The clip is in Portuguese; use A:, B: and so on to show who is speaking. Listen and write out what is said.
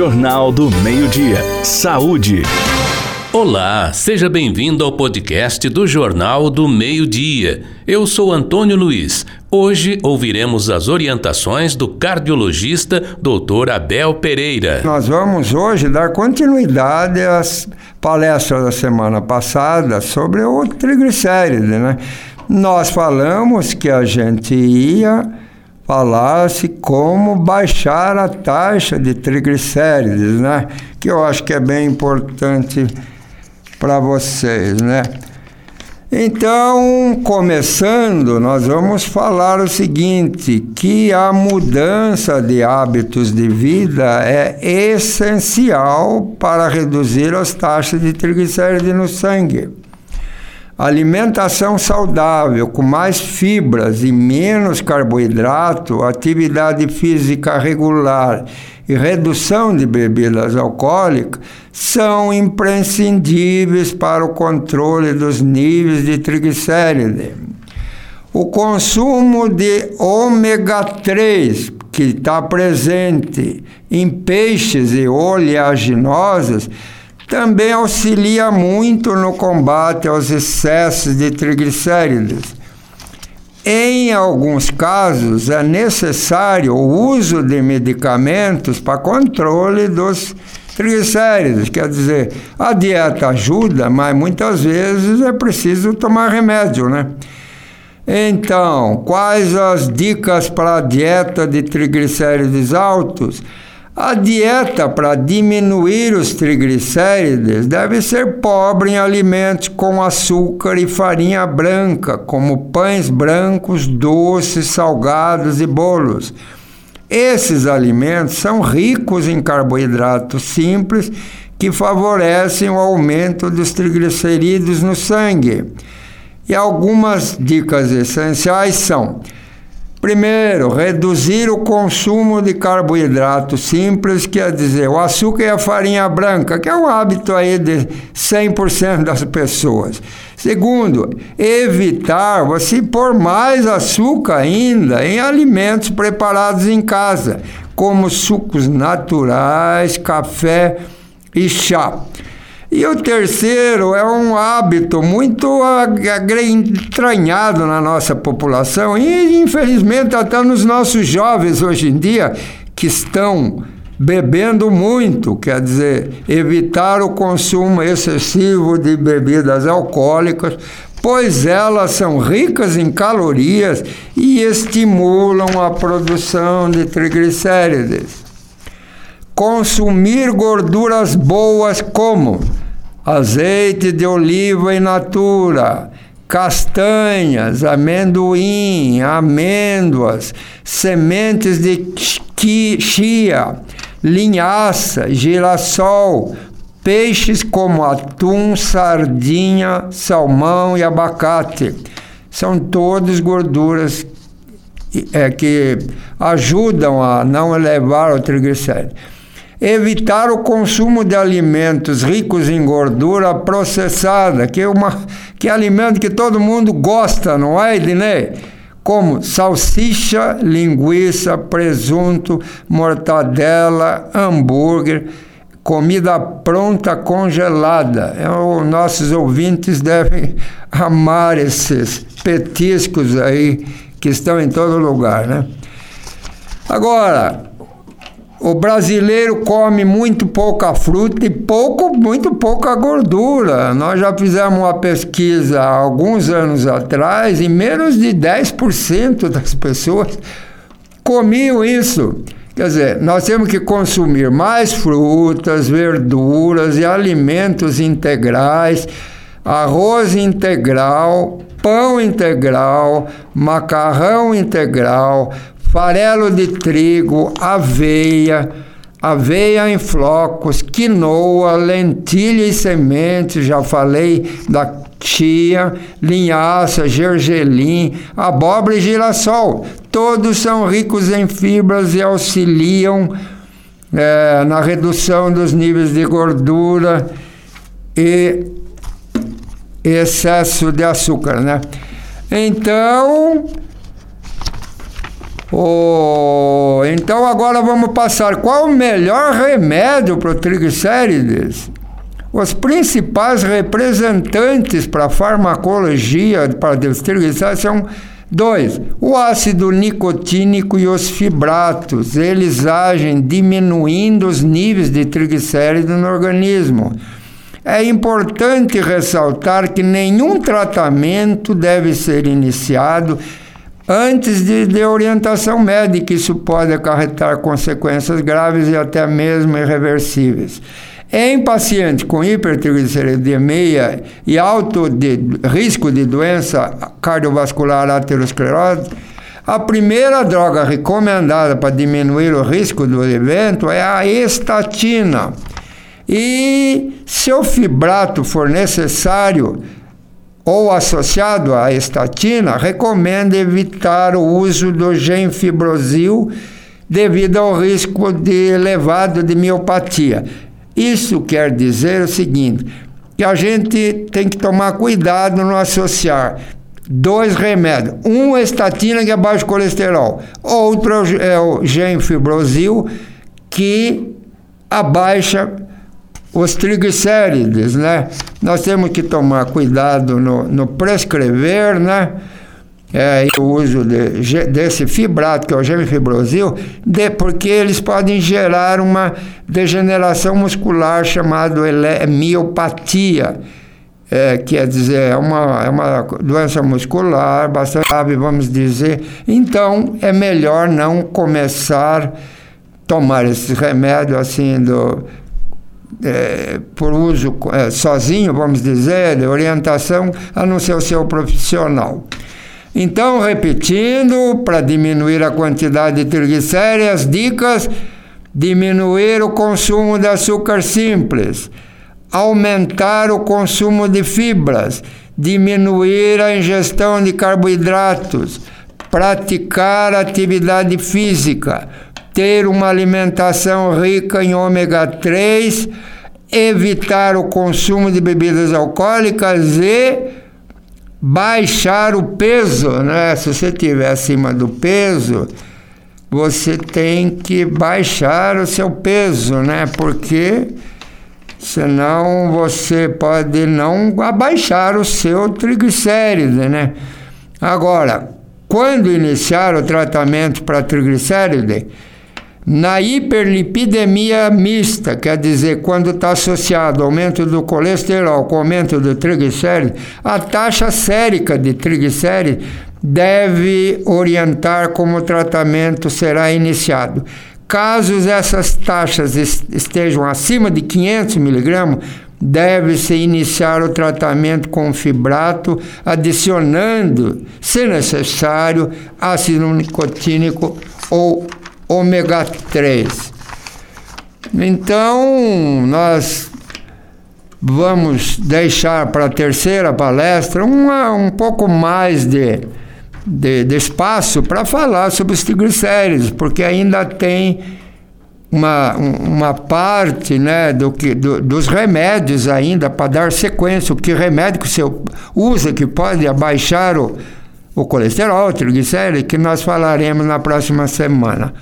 A: Jornal do Meio-Dia. Saúde.
B: Olá, seja bem-vindo ao podcast do Jornal do Meio-Dia. Eu sou Antônio Luiz. Hoje ouviremos as orientações do cardiologista Dr. Abel Pereira.
C: Nós vamos hoje dar continuidade às palestras da semana passada sobre o triglicéride, né? Nós falamos que a gente ia falasse como baixar a taxa de triglicérides, né? Que eu acho que é bem importante para vocês, né? Então, começando, nós vamos falar o seguinte, que a mudança de hábitos de vida é essencial para reduzir as taxas de triglicérides no sangue. Alimentação saudável, com mais fibras e menos carboidrato, atividade física regular e redução de bebidas alcoólicas são imprescindíveis para o controle dos níveis de triglicérides. O consumo de ômega 3, que está presente em peixes e oleaginosas, também auxilia muito no combate aos excessos de triglicéridos. Em alguns casos, é necessário o uso de medicamentos para controle dos triglicéridos. Quer dizer, a dieta ajuda, mas muitas vezes é preciso tomar remédio, né? Então, quais as dicas para a dieta de triglicéridos altos? A dieta para diminuir os triglicérides deve ser pobre em alimentos com açúcar e farinha branca, como pães brancos, doces, salgados e bolos. Esses alimentos são ricos em carboidratos simples que favorecem o aumento dos triglicerídeos no sangue. E algumas dicas essenciais são Primeiro, reduzir o consumo de carboidrato simples, quer dizer, o açúcar e a farinha branca, que é um hábito aí de 100% das pessoas. Segundo, evitar você pôr mais açúcar ainda em alimentos preparados em casa, como sucos naturais, café e chá. E o terceiro é um hábito muito entranhado na nossa população e, infelizmente, até nos nossos jovens hoje em dia, que estão bebendo muito, quer dizer, evitar o consumo excessivo de bebidas alcoólicas, pois elas são ricas em calorias e estimulam a produção de triglicérides. Consumir gorduras boas como azeite de oliva in natura, castanhas, amendoim, amêndoas, sementes de chia, linhaça, girassol, peixes como atum, sardinha, salmão e abacate. São todas gorduras é, que ajudam a não elevar o triglicérido evitar o consumo de alimentos ricos em gordura processada, que é, uma, que é alimento que todo mundo gosta, não é, Ednei? Como salsicha, linguiça, presunto, mortadela, hambúrguer, comida pronta congelada. É, os nossos ouvintes devem amar esses petiscos aí que estão em todo lugar, né? Agora, o brasileiro come muito pouca fruta e pouco, muito pouca gordura. Nós já fizemos uma pesquisa há alguns anos atrás e menos de 10% das pessoas comiam isso. Quer dizer, nós temos que consumir mais frutas, verduras e alimentos integrais, arroz integral, pão integral, macarrão integral, farelo de trigo, aveia, aveia em flocos, quinoa, lentilha e sementes, já falei da chia, linhaça, gergelim, abóbora e girassol. Todos são ricos em fibras e auxiliam é, na redução dos níveis de gordura e excesso de açúcar, né? Então, Oh, então agora vamos passar qual o melhor remédio para o triglicérides? Os principais representantes para a farmacologia para os triglicérides são dois: o ácido nicotínico e os fibratos. Eles agem diminuindo os níveis de triglicéridos no organismo. É importante ressaltar que nenhum tratamento deve ser iniciado antes de, de, orientação médica. Isso pode acarretar consequências graves e até mesmo irreversíveis. Em pacientes com hipertrigliceridemia e alto de, risco de doença cardiovascular aterosclerose, a primeira droga recomendada para diminuir o risco do evento é a estatina. E se o fibrato for necessário, ou associado à estatina, recomenda evitar o uso do genfibrosil devido ao risco de elevado de miopatia. Isso quer dizer o seguinte, que a gente tem que tomar cuidado no associar dois remédios. Um é estatina, que é baixo colesterol. Outro é o genfibrosil, que abaixa os triglicérides, né? Nós temos que tomar cuidado no, no prescrever, né? É, o uso de, desse fibrato, que é o gemifibrosil, de, porque eles podem gerar uma degeneração muscular chamada miopatia. É, quer dizer, é uma, é uma doença muscular bastante grave, vamos dizer. Então, é melhor não começar a tomar esse remédio assim do, é, por uso é, sozinho, vamos dizer, de orientação, a não ser o seu profissional. Então, repetindo, para diminuir a quantidade de triglicéridos, dicas: diminuir o consumo de açúcar simples, aumentar o consumo de fibras, diminuir a ingestão de carboidratos, praticar atividade física ter uma alimentação rica em ômega 3, evitar o consumo de bebidas alcoólicas e baixar o peso, né? Se você estiver acima do peso, você tem que baixar o seu peso, né? Porque senão você pode não abaixar o seu triglicéride, né? Agora, quando iniciar o tratamento para triglicéride, na hiperlipidemia mista, quer dizer, quando está associado aumento do colesterol com aumento do triglicérides, a taxa sérica de triglicérides deve orientar como o tratamento será iniciado. Caso essas taxas estejam acima de 500 miligramas, deve-se iniciar o tratamento com fibrato, adicionando, se necessário, ácido nicotínico ou ômega 3. Então, nós vamos deixar para a terceira palestra uma, um pouco mais de, de, de espaço para falar sobre os triglicéridos, porque ainda tem uma, uma parte né, do que, do, dos remédios ainda para dar sequência, o que remédio que você usa que pode abaixar o, o colesterol, o triglicérides, que nós falaremos na próxima semana.